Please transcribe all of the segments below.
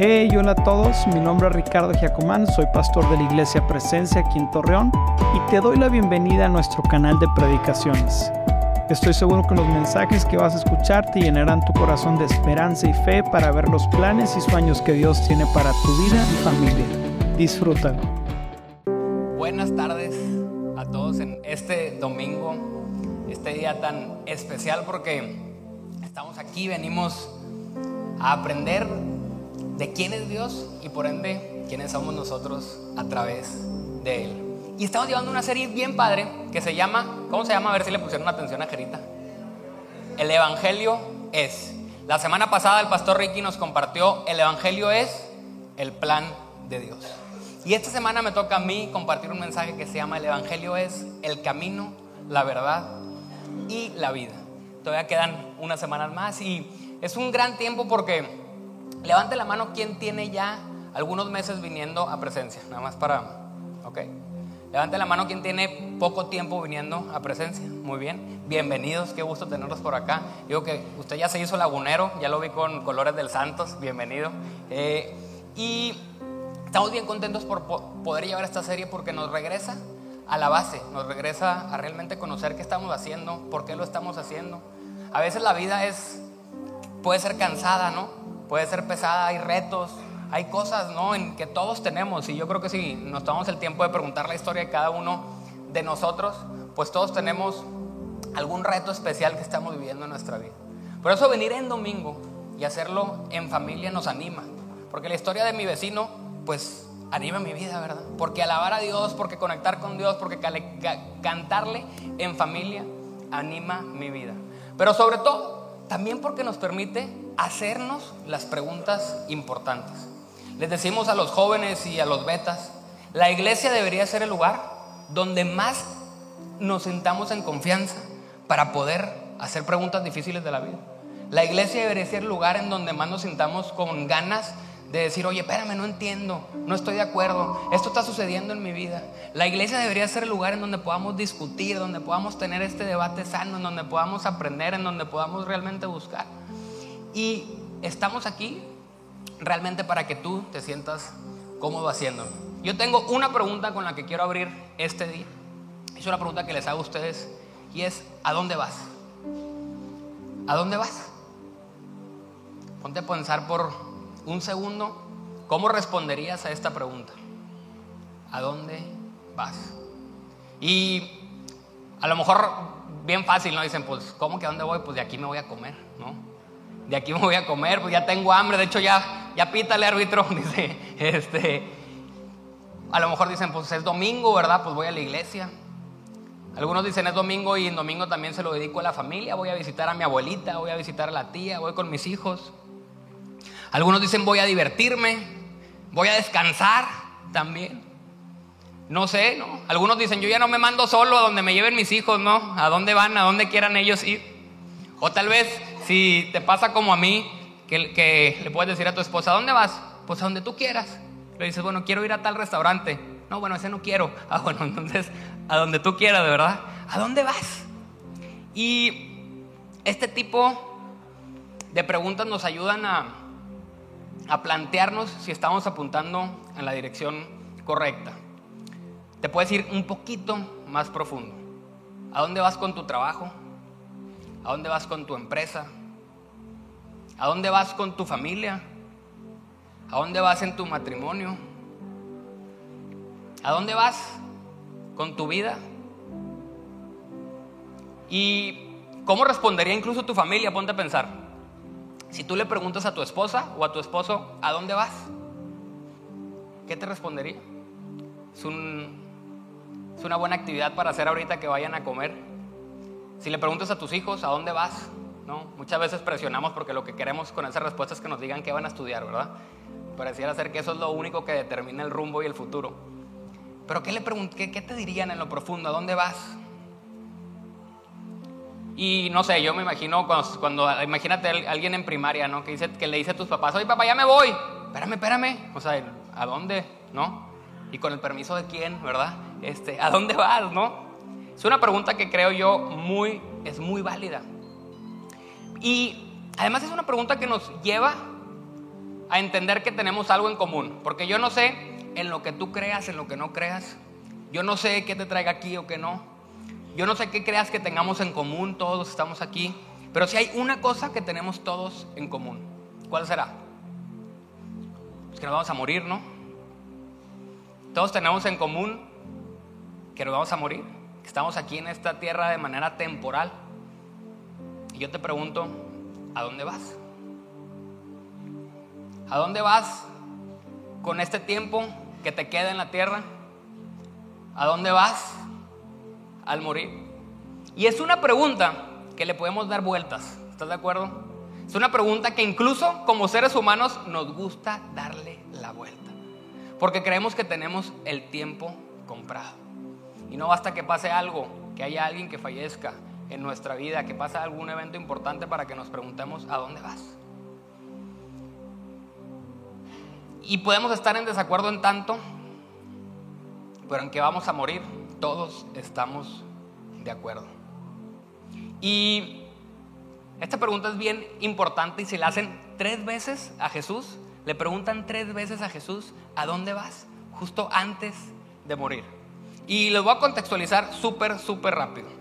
Hey, hola a todos, mi nombre es Ricardo Giacomán, soy pastor de la Iglesia Presencia aquí en Torreón y te doy la bienvenida a nuestro canal de predicaciones. Estoy seguro que los mensajes que vas a escuchar te llenarán tu corazón de esperanza y fe para ver los planes y sueños que Dios tiene para tu vida y familia. Disfrútalo. Buenas tardes a todos en este domingo, este día tan especial porque estamos aquí, venimos a aprender de quién es Dios y por ende quiénes somos nosotros a través de Él. Y estamos llevando una serie bien padre que se llama, ¿cómo se llama? A ver si le pusieron atención a Jerita. El Evangelio es. La semana pasada el pastor Ricky nos compartió, el Evangelio es el plan de Dios. Y esta semana me toca a mí compartir un mensaje que se llama El Evangelio es el camino, la verdad y la vida. Todavía quedan unas semanas más y es un gran tiempo porque Levante la mano quien tiene ya algunos meses viniendo a presencia, nada más para, ok. Levante la mano quien tiene poco tiempo viniendo a presencia. Muy bien, bienvenidos, qué gusto tenerlos por acá. Digo que usted ya se hizo lagunero, ya lo vi con Colores del Santos, bienvenido. Eh, y estamos bien contentos por poder llevar esta serie porque nos regresa a la base, nos regresa a realmente conocer qué estamos haciendo, por qué lo estamos haciendo. A veces la vida es, puede ser cansada, ¿no? Puede ser pesada, hay retos, hay cosas, ¿no? En que todos tenemos. Y yo creo que si nos tomamos el tiempo de preguntar la historia de cada uno de nosotros, pues todos tenemos algún reto especial que estamos viviendo en nuestra vida. Por eso venir en domingo y hacerlo en familia nos anima. Porque la historia de mi vecino, pues anima mi vida, ¿verdad? Porque alabar a Dios, porque conectar con Dios, porque cantarle en familia anima mi vida. Pero sobre todo, también porque nos permite hacernos las preguntas importantes. Les decimos a los jóvenes y a los betas, la iglesia debería ser el lugar donde más nos sentamos en confianza para poder hacer preguntas difíciles de la vida. La iglesia debería ser el lugar en donde más nos sintamos con ganas de decir, oye, espérame, no entiendo, no estoy de acuerdo, esto está sucediendo en mi vida. La iglesia debería ser el lugar en donde podamos discutir, donde podamos tener este debate sano, en donde podamos aprender, en donde podamos realmente buscar. Y estamos aquí realmente para que tú te sientas cómodo haciéndolo. Yo tengo una pregunta con la que quiero abrir este día. Es una pregunta que les hago a ustedes y es, ¿a dónde vas? ¿A dónde vas? Ponte a pensar por un segundo, ¿cómo responderías a esta pregunta? ¿A dónde vas? Y a lo mejor bien fácil, ¿no? Dicen, pues, ¿cómo que a dónde voy? Pues de aquí me voy a comer, ¿no? De aquí me voy a comer, pues ya tengo hambre, de hecho ya, ya pítale árbitro, dice, este, a lo mejor dicen, pues es domingo, ¿verdad? Pues voy a la iglesia. Algunos dicen es domingo y en domingo también se lo dedico a la familia, voy a visitar a mi abuelita, voy a visitar a la tía, voy con mis hijos. Algunos dicen voy a divertirme, voy a descansar también. No sé, ¿no? Algunos dicen yo ya no me mando solo a donde me lleven mis hijos, ¿no? A dónde van, a dónde quieran ellos ir. O tal vez si te pasa como a mí, que, le puedes decir a tu esposa, ¿a dónde vas? Pues a donde tú quieras. Le dices, bueno, quiero ir a tal restaurante. No, bueno, ese no quiero. Ah, bueno, entonces, a donde tú quieras, de verdad. ¿A dónde vas? Y este tipo de preguntas nos ayudan a, plantearnos si estamos apuntando en la dirección correcta. Te puedes ir un poquito más profundo. ¿A dónde vas con tu trabajo? ¿A dónde vas con tu empresa? ¿A dónde vas con tu familia? ¿A dónde vas en tu matrimonio? ¿A dónde vas con tu vida? ¿Y cómo respondería incluso tu familia? Ponte a pensar. Si tú le preguntas a tu esposa o a tu esposo, ¿a dónde vas? ¿Qué te respondería? Es, es una buena actividad para hacer ahorita que vayan a comer. Si le preguntas a tus hijos, ¿a dónde vas? Muchas veces presionamos porque lo que queremos con esa respuesta es que nos digan qué van a estudiar, ¿verdad? Pareciera ser que eso es lo único que determina el rumbo y el futuro. Pero ¿qué, le qué, qué te dirían en lo profundo? ¿A dónde vas? Y no sé, yo me imagino cuando, imagínate a alguien en primaria, ¿no? Que, dice, que le dice a tus papás, oye papá, ya me voy. Espérame, espérame. O sea, ¿a dónde? ¿No? Y con el permiso de quién, ¿verdad? Este, ¿A dónde vas? ¿No? Es una pregunta que creo yo muy, es muy válida. Y además es una pregunta que nos lleva a entender que tenemos algo en común. Porque yo no sé en lo que tú creas, en lo que no creas. Yo no sé qué te traiga aquí o qué no. Yo no sé qué creas que tengamos en común, todos estamos aquí. Pero si hay una cosa que tenemos todos en común, ¿cuál será? Pues que nos vamos a morir, ¿no? Todos tenemos en común que nos vamos a morir, que estamos aquí en esta tierra de manera temporal. Y yo te pregunto, ¿a dónde vas? ¿A dónde vas con este tiempo que te queda en la tierra? ¿A dónde vas al morir? Y es una pregunta que le podemos dar vueltas, ¿estás de acuerdo? Es una pregunta que incluso como seres humanos nos gusta darle la vuelta, porque creemos que tenemos el tiempo comprado. Y no basta que pase algo, que haya alguien que fallezca en nuestra vida, que pase algún evento importante para que nos preguntemos, ¿a dónde vas? Y podemos estar en desacuerdo en tanto, pero en que vamos a morir, todos estamos de acuerdo. Y esta pregunta es bien importante y si la hacen tres veces a Jesús, le preguntan tres veces a Jesús, ¿a dónde vas? Justo antes de morir. Y les voy a contextualizar súper, súper rápido.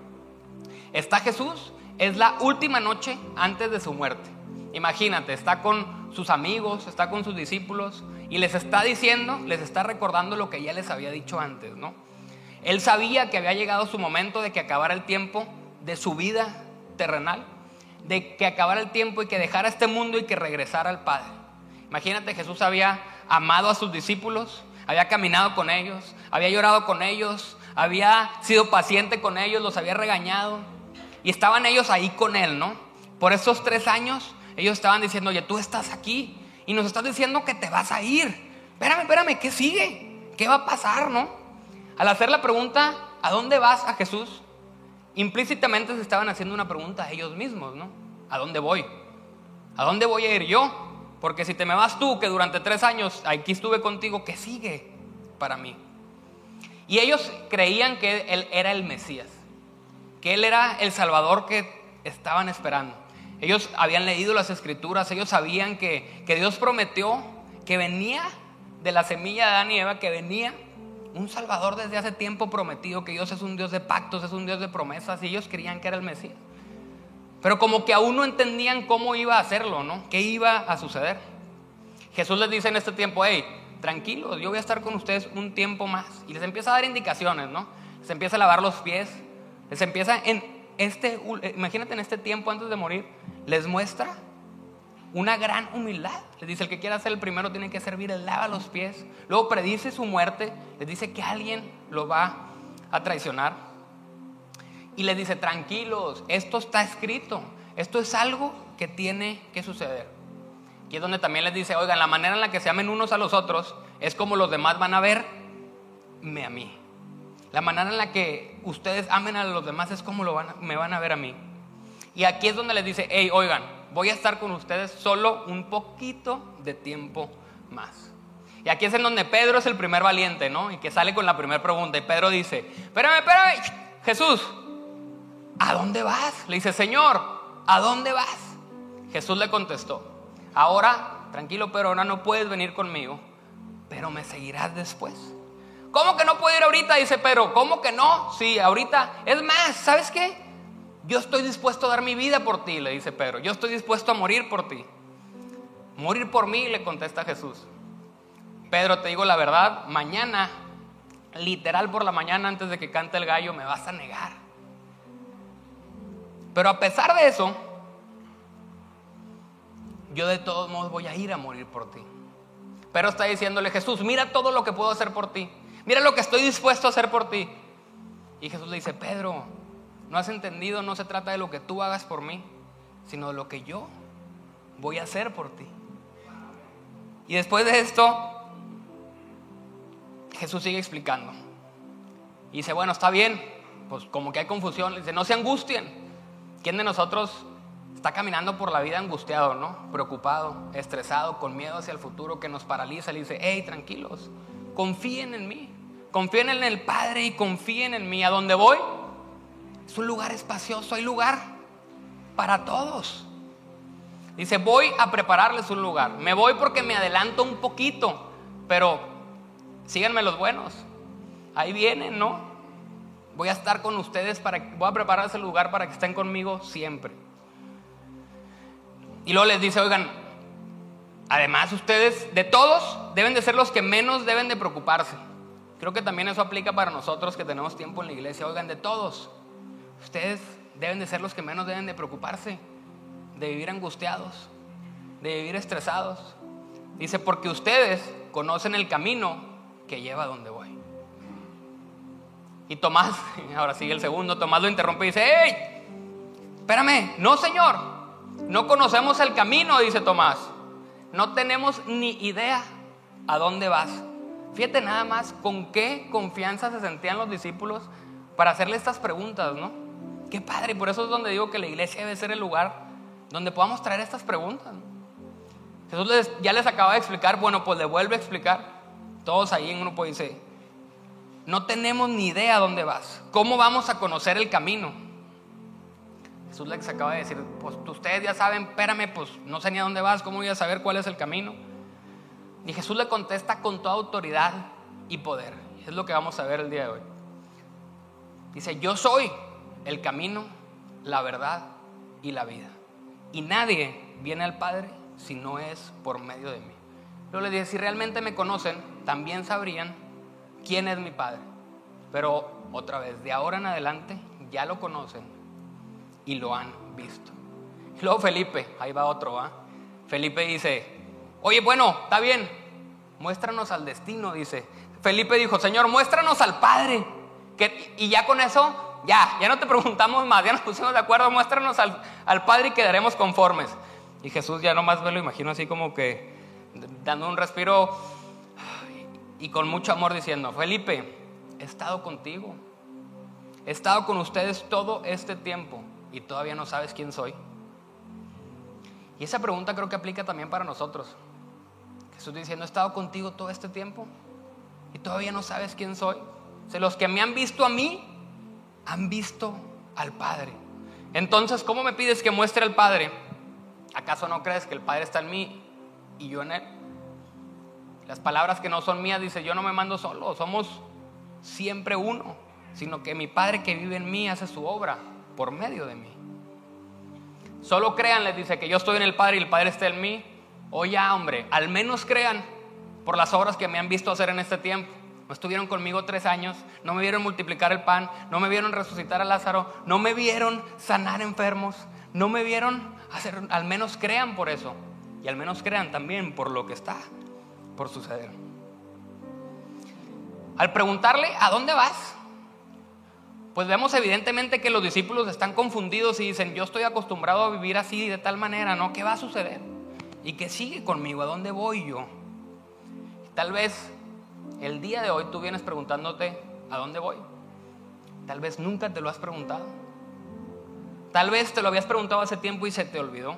Está Jesús, es la última noche antes de su muerte. Imagínate, está con sus amigos, está con sus discípulos, y les está diciendo, les está recordando lo que ya les había dicho antes, ¿no? Él sabía que había llegado su momento de que acabara el tiempo de su vida terrenal, de que acabara el tiempo y que dejara este mundo y que regresara al Padre. Imagínate, Jesús había amado a sus discípulos, había caminado con ellos, había llorado con ellos, había sido paciente con ellos, los había regañado y estaban ellos ahí con él, ¿no? Por esos tres años ellos estaban diciendo, oye, tú estás aquí, y nos estás diciendo que te vas a ir. Espérame, espérame, ¿qué sigue? ¿Qué va a pasar, no? Al hacer la pregunta, ¿a dónde vas a Jesús? Implícitamente se estaban haciendo una pregunta a ellos mismos, ¿no? ¿A dónde voy? ¿A dónde voy a ir yo? Porque si te me vas tú, que durante tres años aquí estuve contigo, ¿qué sigue para mí? Y ellos creían que Él era el Mesías, que Él era el Salvador que estaban esperando. Ellos habían leído las escrituras, ellos sabían que, Dios prometió que venía de la semilla de Adán y Eva, que venía un Salvador desde hace tiempo prometido, que Dios es un Dios de pactos, es un Dios de promesas, y ellos creían que era el Mesías. Pero como que aún no entendían cómo iba a hacerlo, ¿no? ¿Qué iba a suceder? Jesús les dice en este tiempo, hey, tranquilos, yo voy a estar con ustedes un tiempo más. Y les empieza a dar indicaciones, ¿no? Les empieza a lavar los pies, les empieza en, este, eh, imagínate en este tiempo antes de morir, les muestra una gran humildad. Les dice, el que quiera ser el primero tiene que servir, él lava los pies. Luego predice su muerte, les dice que alguien lo va a traicionar. Y les dice, tranquilos, esto está escrito, esto es algo que tiene que suceder. Aquí es donde también les dice, oigan, la manera en la que se amen unos a los otros es como los demás van a verme a mí. La manera en la que ustedes amen a los demás es como me van a ver a mí. Y aquí es donde les dice, hey, oigan, voy a estar con ustedes solo un poquito de tiempo más. Y aquí es en donde Pedro es el primer valiente, ¿no? Y que sale con la primera pregunta. Y Pedro dice, espérame, espérame, Jesús, ¿a dónde vas? Le dice, Señor, ¿a dónde vas? Jesús le contestó, ahora, tranquilo, pero ahora no puedes venir conmigo, pero me seguirás después. ¿Cómo que no puedo ir ahorita? Dice Pedro. ¿Cómo que no? Sí, ahorita. Es más, ¿sabes qué? Yo estoy dispuesto a dar mi vida por ti, le dice Pedro. Yo estoy dispuesto a morir por ti. Morir por mí, le contesta Jesús. Pedro, te digo la verdad, mañana, literal por la mañana antes de que cante el gallo, me vas a negar. Pero a pesar de eso, yo de todos modos voy a ir a morir por ti. Pero está diciéndole, Jesús, mira todo lo que puedo hacer por ti. Mira lo que estoy dispuesto a hacer por ti. Y Jesús le dice, Pedro, no has entendido, no se trata de lo que tú hagas por mí, sino de lo que yo voy a hacer por ti. Y después de esto, Jesús sigue explicando. Y dice, bueno, está bien, pues como que hay confusión, le dice, no se angustien. ¿Quién de nosotros está caminando por la vida angustiado, ¿no? Preocupado, estresado, con miedo hacia el futuro que nos paraliza? Le dice, hey, tranquilos, confíen en mí. Confíen en el Padre y confíen en mí. ¿A dónde voy? Es un lugar espacioso, hay lugar para todos. Dice, voy a prepararles un lugar. Me voy porque me adelanto un poquito, pero síganme los buenos. Ahí vienen, ¿no? Voy a estar con ustedes para voy a preparar ese lugar para que estén conmigo siempre. Y luego les dice, "Oigan, además ustedes de todos deben de ser los que menos deben de preocuparse." Creo que también eso aplica para nosotros que tenemos tiempo en la iglesia. Oigan, de todos, ustedes deben de ser los que menos deben de preocuparse, de vivir angustiados, de vivir estresados. Dice, porque ustedes conocen el camino que lleva a donde voy. Y Tomás, ahora sigue el segundo, Tomás lo interrumpe y dice, ¡Ey! Espérame, no señor, no conocemos el camino, dice Tomás. No tenemos ni idea a dónde vas. Fíjate nada más con qué confianza se sentían los discípulos para hacerle estas preguntas, ¿no? Qué padre, por eso es donde digo que la iglesia debe ser el lugar donde podamos traer estas preguntas. Jesús ya les acaba de explicar, bueno, pues le vuelve a explicar. Todos ahí en grupo dice, no tenemos ni idea dónde vas. ¿Cómo vamos a conocer el camino? Jesús les acaba de decir, pues ustedes ya saben, espérame, pues no sé ni a dónde vas, ¿cómo voy a saber cuál es el camino? Y Jesús le contesta con toda autoridad y poder. Es lo que vamos a ver el día de hoy. Dice, yo soy el camino, la verdad y la vida. Y nadie viene al Padre si no es por medio de mí. Luego le dije, si realmente me conocen, también sabrían quién es mi Padre. Pero otra vez, de ahora en adelante ya lo conocen y lo han visto. Luego Felipe, ahí va otro, ¿ah? Felipe dice, oye, bueno, está bien, muéstranos al destino, dice. Felipe dijo, Señor, muéstranos al Padre. Y ya con eso, ya, ya no te preguntamos más, ya nos pusimos de acuerdo, muéstranos al, al Padre y quedaremos conformes. Y Jesús ya nomás me lo imagino así como que dando un respiro y con mucho amor diciendo, Felipe, he estado contigo, he estado con ustedes todo este tiempo y todavía no sabes quién soy. Y esa pregunta creo que aplica también para nosotros. Jesús diciendo, he estado contigo todo este tiempo y todavía no sabes quién soy. O los que me han visto a mí, han visto al Padre. Entonces, ¿cómo me pides que muestre al Padre? ¿Acaso no crees que el Padre está en mí y yo en Él? Las palabras que no son mías, dice, yo no me mando solo, somos siempre uno, sino que mi Padre que vive en mí hace su obra por medio de mí. Solo crean, dice, que yo estoy en el Padre y el Padre está en mí. O ya, hombre, al menos crean por las obras que me han visto hacer en este tiempo. No estuvieron conmigo tres años, no me vieron multiplicar el pan, no me vieron resucitar a Lázaro, no me vieron sanar enfermos, no me vieron hacer, al menos crean por eso. Y al menos crean también por lo que está por suceder. Al preguntarle, ¿a dónde vas? Pues vemos evidentemente que los discípulos están confundidos y dicen, yo estoy acostumbrado a vivir así de tal manera, ¿no? ¿Qué va a suceder? Y que sigue conmigo, ¿a dónde voy yo? Tal vez el día de hoy tú vienes preguntándote, ¿a dónde voy? Tal vez nunca te lo has preguntado. Tal vez te lo habías preguntado hace tiempo y se te olvidó.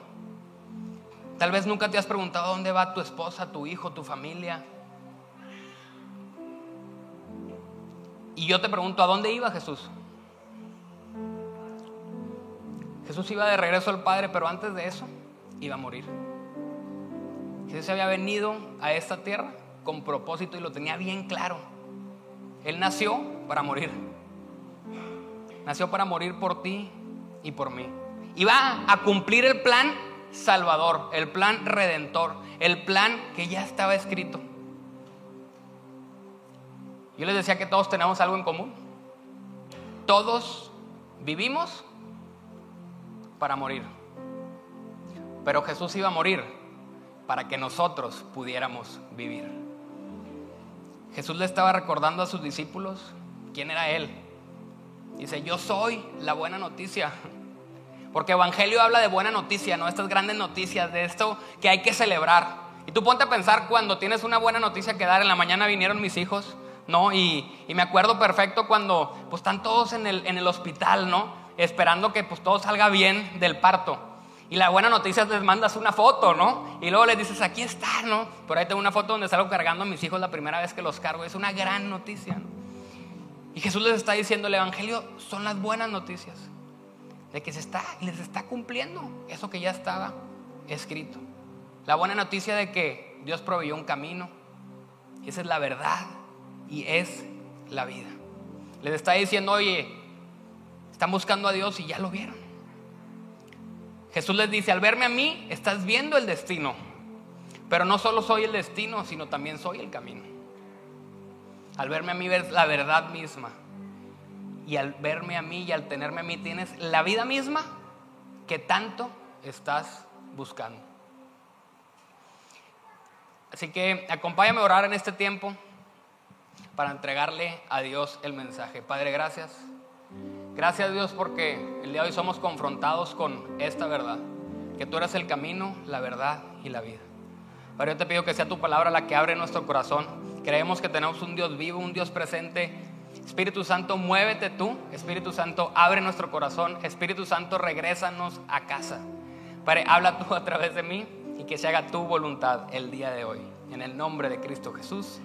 Tal vez nunca te has preguntado dónde va tu esposa, tu hijo, tu familia. Y yo te pregunto, ¿a dónde iba Jesús? Jesús iba de regreso al Padre, pero antes de eso iba a morir. Jesús había venido a esta tierra con propósito y lo tenía bien claro. Él nació para morir. Nació para morir por ti y por mí. Iba a cumplir el plan salvador, el plan redentor, el plan que ya estaba escrito. Yo les decía que todos tenemos algo en común. Todos vivimos para morir. Pero Jesús iba a morir para que nosotros pudiéramos vivir. Jesús le estaba recordando a sus discípulos quién era Él. Dice, yo soy la buena noticia. Porque Evangelio habla de buena noticia, ¿no? Estas grandes noticias, de esto que hay que celebrar. Y tú ponte a pensar cuando tienes una buena noticia que dar. En la mañana vinieron mis hijos, ¿no? Y, me acuerdo perfecto cuando pues están todos en el, en el hospital, ¿no? Esperando que pues todo salga bien del parto. Y la buena noticia es les mandas una foto, ¿no? Y luego les dices, aquí está, ¿no? Por ahí tengo una foto donde salgo cargando a mis hijos la primera vez que los cargo. Es una gran noticia, ¿no? Y Jesús les está diciendo, el Evangelio son las buenas noticias de que se está, les está cumpliendo eso que ya estaba escrito. La buena noticia de que Dios proveyó un camino. Esa es la verdad y es la vida. Les está diciendo, oye, están buscando a Dios y ya lo vieron. Jesús les dice, al verme a mí, estás viendo el destino. Pero no solo soy el destino, sino también soy el camino. Al verme a mí ves la verdad misma. Y al verme a mí y al tenerme a mí tienes la vida misma que tanto estás buscando. Así que acompáñame a orar en este tiempo para entregarle a Dios el mensaje. Padre, gracias. Gracias Dios porque el día de hoy somos confrontados con esta verdad, que tú eres el camino, la verdad y la vida. Padre, yo te pido que sea tu palabra la que abre nuestro corazón. Creemos que tenemos un Dios vivo, un Dios presente. Espíritu Santo, muévete tú. Espíritu Santo, abre nuestro corazón. Espíritu Santo, regrésanos a casa. Padre, habla tú a través de mí y que se haga tu voluntad el día de hoy. En el nombre de Cristo Jesús.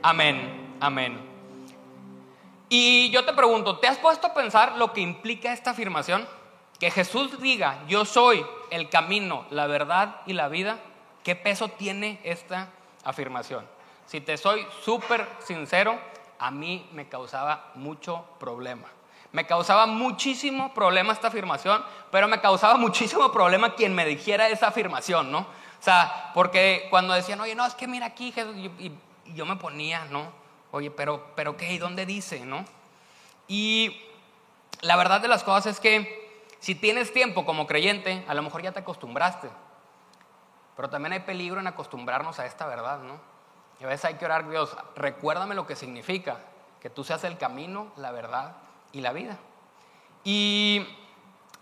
Amén. Amén. Y yo te pregunto, ¿te has puesto a pensar lo que implica esta afirmación? Que Jesús diga, yo soy el camino, la verdad y la vida. ¿Qué peso tiene esta afirmación? Si te soy súper sincero, a mí me causaba mucho problema. Me causaba muchísimo problema esta afirmación, pero me causaba muchísimo problema quien me dijera esa afirmación, ¿no? O sea, porque cuando decían, oye, no, es que mira aquí, Jesús, y, yo me ponía, ¿no? Oye, pero, pero ¿qué? ¿Y dónde dice, no? Y la verdad de las cosas es que si tienes tiempo como creyente, a lo mejor ya te acostumbraste. Pero también hay peligro en acostumbrarnos a esta verdad, ¿no? Y a veces hay que orar, Dios, recuérdame lo que significa que tú seas el camino, la verdad y la vida. Y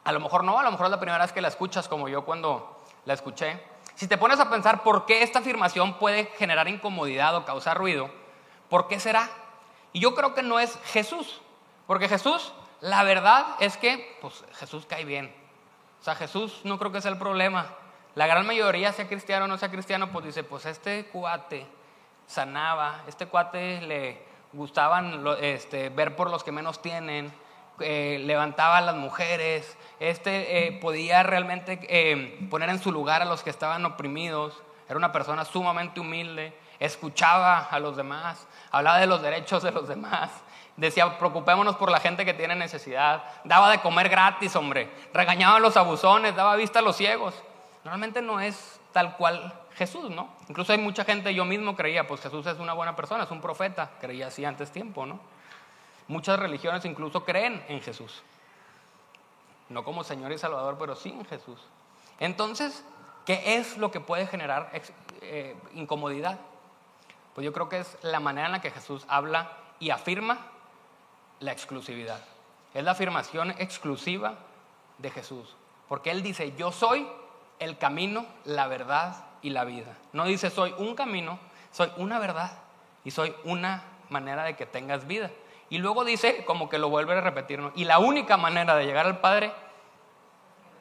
a lo mejor no, a lo mejor es la primera vez que la escuchas como yo cuando la escuché. Si te pones a pensar por qué esta afirmación puede generar incomodidad o causar ruido, ¿por qué será? Y yo creo que no es Jesús, porque Jesús, la verdad es que, pues Jesús cae bien. O sea, Jesús no creo que sea el problema. La gran mayoría, sea cristiano o no sea cristiano, pues dice, pues este cuate sanaba, este cuate le gustaban este, ver por los que menos tienen, eh, levantaba a las mujeres, este eh, podía realmente eh, poner en su lugar a los que estaban oprimidos, era una persona sumamente humilde, escuchaba a los demás, hablaba de los derechos de los demás, decía, preocupémonos por la gente que tiene necesidad, daba de comer gratis, hombre, regañaba a los abusones, daba vista a los ciegos. Normalmente no es tal cual Jesús, ¿no? Incluso hay mucha gente, yo mismo creía, pues Jesús es una buena persona, es un profeta, creía así antes tiempo, ¿no? Muchas religiones incluso creen en Jesús. No como Señor y Salvador, pero sí en Jesús. Entonces, ¿qué es lo que puede generar eh, incomodidad? Pues yo creo que es la manera en la que Jesús habla y afirma la exclusividad. Es la afirmación exclusiva de Jesús. Porque Él dice, yo soy el camino, la verdad y la vida. No dice soy un camino, soy una verdad y soy una manera de que tengas vida. Y luego dice, como que lo vuelve a repetir, y la única manera de llegar al Padre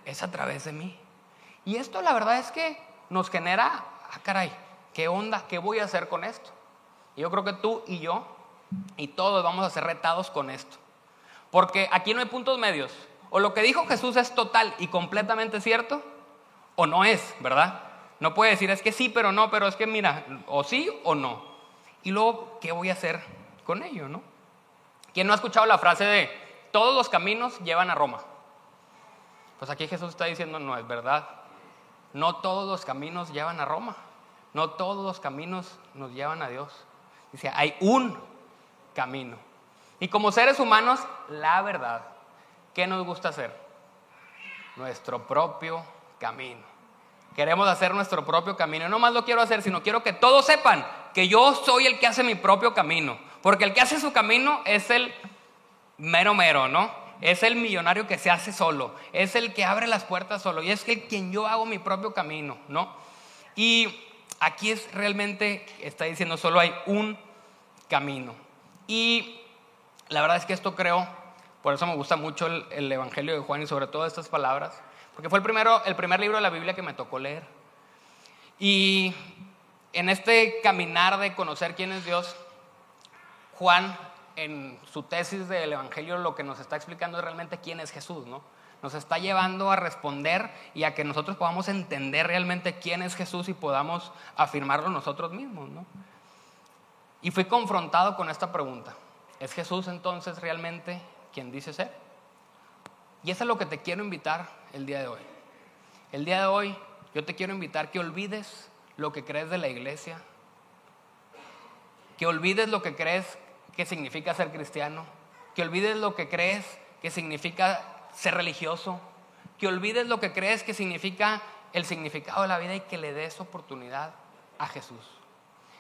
es a través de mí. Y esto la verdad es que nos genera, ah caray, ¿qué onda? ¿Qué voy a hacer con esto? Yo creo que tú y yo y todos vamos a ser retados con esto. Porque aquí no hay puntos medios. O lo que dijo Jesús es total y completamente cierto, o no es, ¿verdad? No puede decir, es que sí, pero no, pero es que mira, o sí o no. Y luego, ¿qué voy a hacer con ello, no? ¿Quién no ha escuchado la frase de todos los caminos llevan a Roma? Pues aquí Jesús está diciendo, no es verdad. No todos los caminos llevan a Roma. No todos los caminos nos llevan a Dios. Dice, hay un camino. Y como seres humanos, la verdad, ¿qué nos gusta hacer? Nuestro propio camino. Queremos hacer nuestro propio camino. no más lo quiero hacer, sino quiero que todos sepan que yo soy el que hace mi propio camino. Porque el que hace su camino es el mero mero, ¿no? Es el millonario que se hace solo. Es el que abre las puertas solo. Y es que quien yo hago mi propio camino, ¿no? Y aquí es realmente, está diciendo, solo hay un camino. Y la verdad es que esto creo, por eso me gusta mucho el, el Evangelio de Juan y sobre todo estas palabras porque fue el, primero, el primer libro de la Biblia que me tocó leer. Y en este caminar de conocer quién es Dios, Juan en su tesis del Evangelio lo que nos está explicando es realmente quién es Jesús, ¿no? Nos está llevando a responder y a que nosotros podamos entender realmente quién es Jesús y podamos afirmarlo nosotros mismos. ¿no? Y fui confrontado con esta pregunta. ¿Es Jesús entonces realmente quien dice ser? Y eso es lo que te quiero invitar el día de hoy. El día de hoy yo te quiero invitar que olvides lo que crees de la iglesia, que olvides lo que crees que significa ser cristiano, que olvides lo que crees que significa ser religioso, que olvides lo que crees que significa el significado de la vida y que le des oportunidad a Jesús.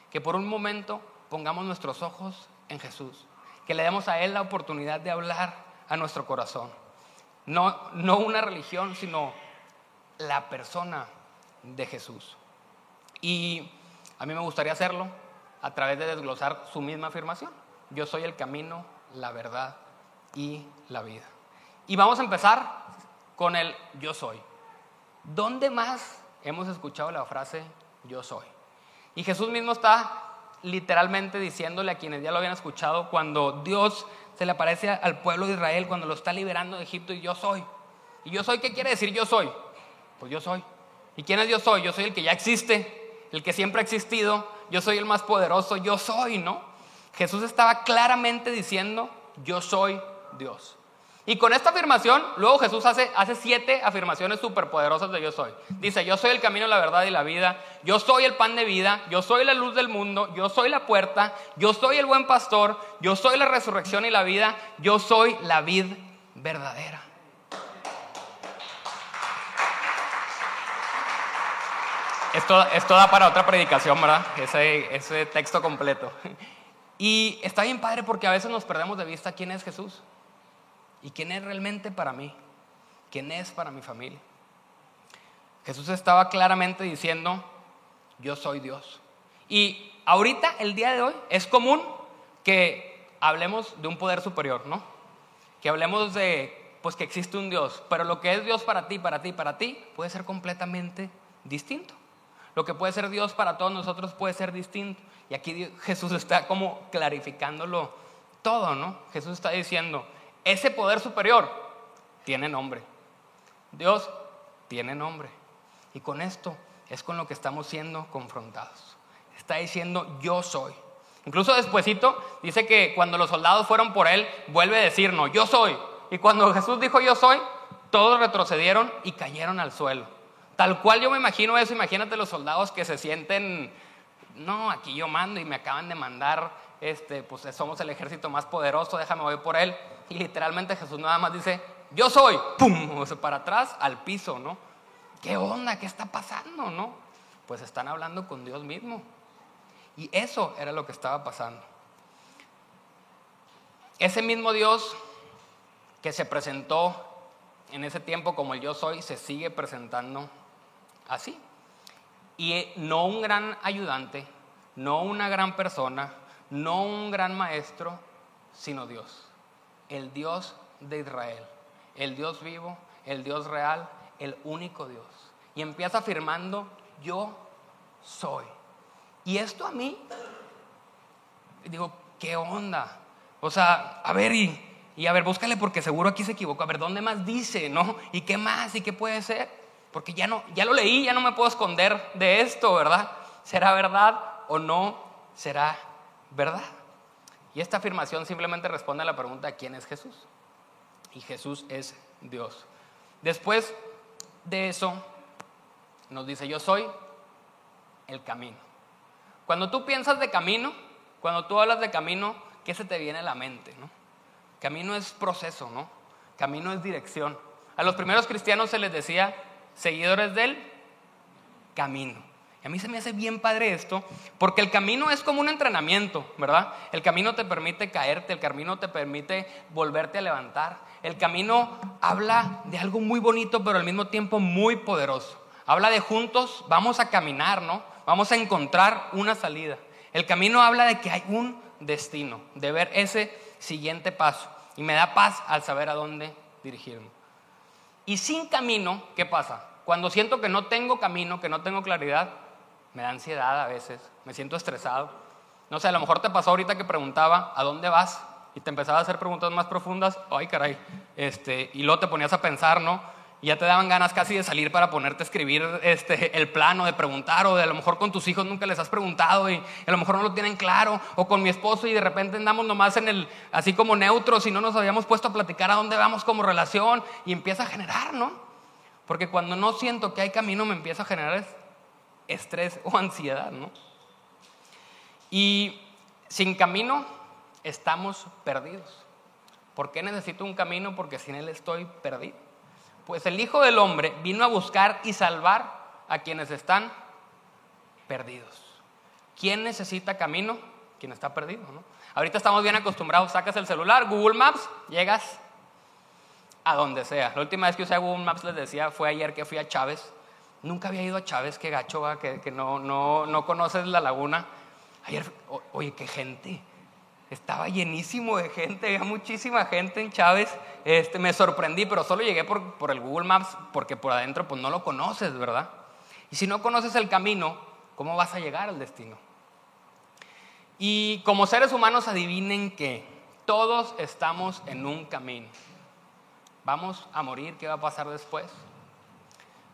Que por un momento pongamos nuestros ojos en Jesús, que le demos a Él la oportunidad de hablar a nuestro corazón. No, no una religión, sino la persona de Jesús. Y a mí me gustaría hacerlo a través de desglosar su misma afirmación. Yo soy el camino, la verdad y la vida. Y vamos a empezar con el yo soy. ¿Dónde más hemos escuchado la frase yo soy? Y Jesús mismo está literalmente diciéndole a quienes ya lo habían escuchado cuando Dios se le aparece al pueblo de Israel, cuando lo está liberando de Egipto y yo soy. ¿Y yo soy qué quiere decir yo soy? Pues yo soy. ¿Y quién es yo soy? Yo soy el que ya existe, el que siempre ha existido, yo soy el más poderoso, yo soy, ¿no? Jesús estaba claramente diciendo, yo soy Dios. Y con esta afirmación, luego Jesús hace, siete afirmaciones superpoderosas de yo soy. Dice, yo soy el camino, la verdad y la vida, yo soy el pan de vida, yo soy la luz del mundo, yo soy la puerta, yo soy el buen pastor, yo soy la resurrección y la vida, yo soy la vid verdadera. Esto, da para otra predicación, ¿verdad? Ese texto completo. Y está bien padre porque a veces nos perdemos de vista quién es Jesús y quién es realmente para mí, quién es para mi familia. Jesús estaba claramente diciendo, yo soy Dios. Y ahorita, el día de hoy, es común que hablemos de un poder superior, ¿no? Que hablemos de, pues que existe un Dios, pero lo que es Dios para ti, para ti, para ti, puede ser completamente distinto. Lo que puede ser Dios para todos nosotros puede ser distinto. Y aquí Jesús está como clarificándolo todo, ¿no? Jesús está diciendo, ese poder superior tiene nombre. Dios tiene nombre. Y con esto es con lo que estamos siendo confrontados. Está diciendo, yo soy. Incluso despuesito dice que cuando los soldados fueron por él, vuelve a decirnos, yo soy. Y cuando Jesús dijo yo soy, todos retrocedieron y cayeron al suelo. Tal cual yo me imagino eso, imagínate los soldados que se sienten, no, aquí yo mando y me acaban de mandar, este, pues somos el ejército más poderoso, déjame voy por él. Y literalmente Jesús nada más dice, yo soy, ¡pum! Para atrás, al piso, ¿no? ¿Qué onda? ¿Qué está pasando, no? Pues están hablando con Dios mismo. Y eso era lo que estaba pasando. Ese mismo Dios que se presentó en ese tiempo como el yo soy, se sigue presentando así. Y no un gran ayudante, no una gran persona, no un gran maestro, sino Dios. El Dios de Israel, el Dios vivo, el Dios real, el único Dios. Y empieza afirmando, yo soy. Y esto a mí, digo, ¿qué onda? O sea, a ver, y, a ver, búscale porque seguro aquí se equivocó. A ver, ¿dónde más dice, no? ¿Y qué más? ¿Y qué puede ser? Porque ya no, ya lo leí, ya no me puedo esconder de esto, ¿verdad? ¿Será verdad o no será verdad? Y esta afirmación simplemente responde a la pregunta ¿quién es Jesús? Y Jesús es Dios. Después de eso, nos dice, yo soy el camino. Cuando tú piensas de camino, cuando tú hablas de camino, ¿qué se te viene a la mente? ¿no? Camino es proceso, ¿no? Camino es dirección. A los primeros cristianos se les decía, seguidores del camino. A mí se me hace bien padre esto, porque el camino es como un entrenamiento, ¿verdad? El camino te permite caerte, el camino te permite volverte a levantar. El camino habla de algo muy bonito, pero al mismo tiempo muy poderoso. Habla de juntos, vamos a caminar, ¿no? Vamos a encontrar una salida. El camino habla de que hay un destino, de ver ese siguiente paso. Y me da paz al saber a dónde dirigirme. Y sin camino, ¿qué pasa? Cuando siento que no tengo camino, que no tengo claridad, me da ansiedad a veces, me siento estresado. No sé, a lo mejor te pasó ahorita que preguntaba, ¿a dónde vas? y te empezaba a hacer preguntas más profundas, ay caray, este, y luego te ponías a pensar, ¿no? Y ya te daban ganas casi de salir para ponerte a escribir este, el plano, de preguntar, o de a lo mejor con tus hijos nunca les has preguntado y a lo mejor no lo tienen claro, o con mi esposo y de repente andamos nomás en el, así como neutros y no nos habíamos puesto a platicar a dónde vamos como relación y empieza a generar, ¿no? Porque cuando no siento que hay camino me empieza a generar estrés o ansiedad, ¿no? Y sin camino estamos perdidos. ¿Por qué necesito un camino? Porque sin él estoy perdido. Pues el Hijo del Hombre vino a buscar y salvar a quienes están perdidos. ¿Quién necesita camino? Quien está perdido, ¿no? Ahorita estamos bien acostumbrados, sacas el celular, Google Maps, llegas a donde sea. La última vez que usé Google Maps les decía, fue ayer que fui a Chávez. Nunca había ido a Chávez, qué gacho, que, que no, no, no conoces la laguna. Ayer, oye, qué gente. Estaba llenísimo de gente, había muchísima gente en Chávez. Este, me sorprendí, pero solo llegué por, por el Google Maps porque por adentro pues no lo conoces, ¿verdad? Y si no conoces el camino, ¿cómo vas a llegar al destino? Y como seres humanos adivinen que todos estamos en un camino. Vamos a morir, ¿qué va a pasar después?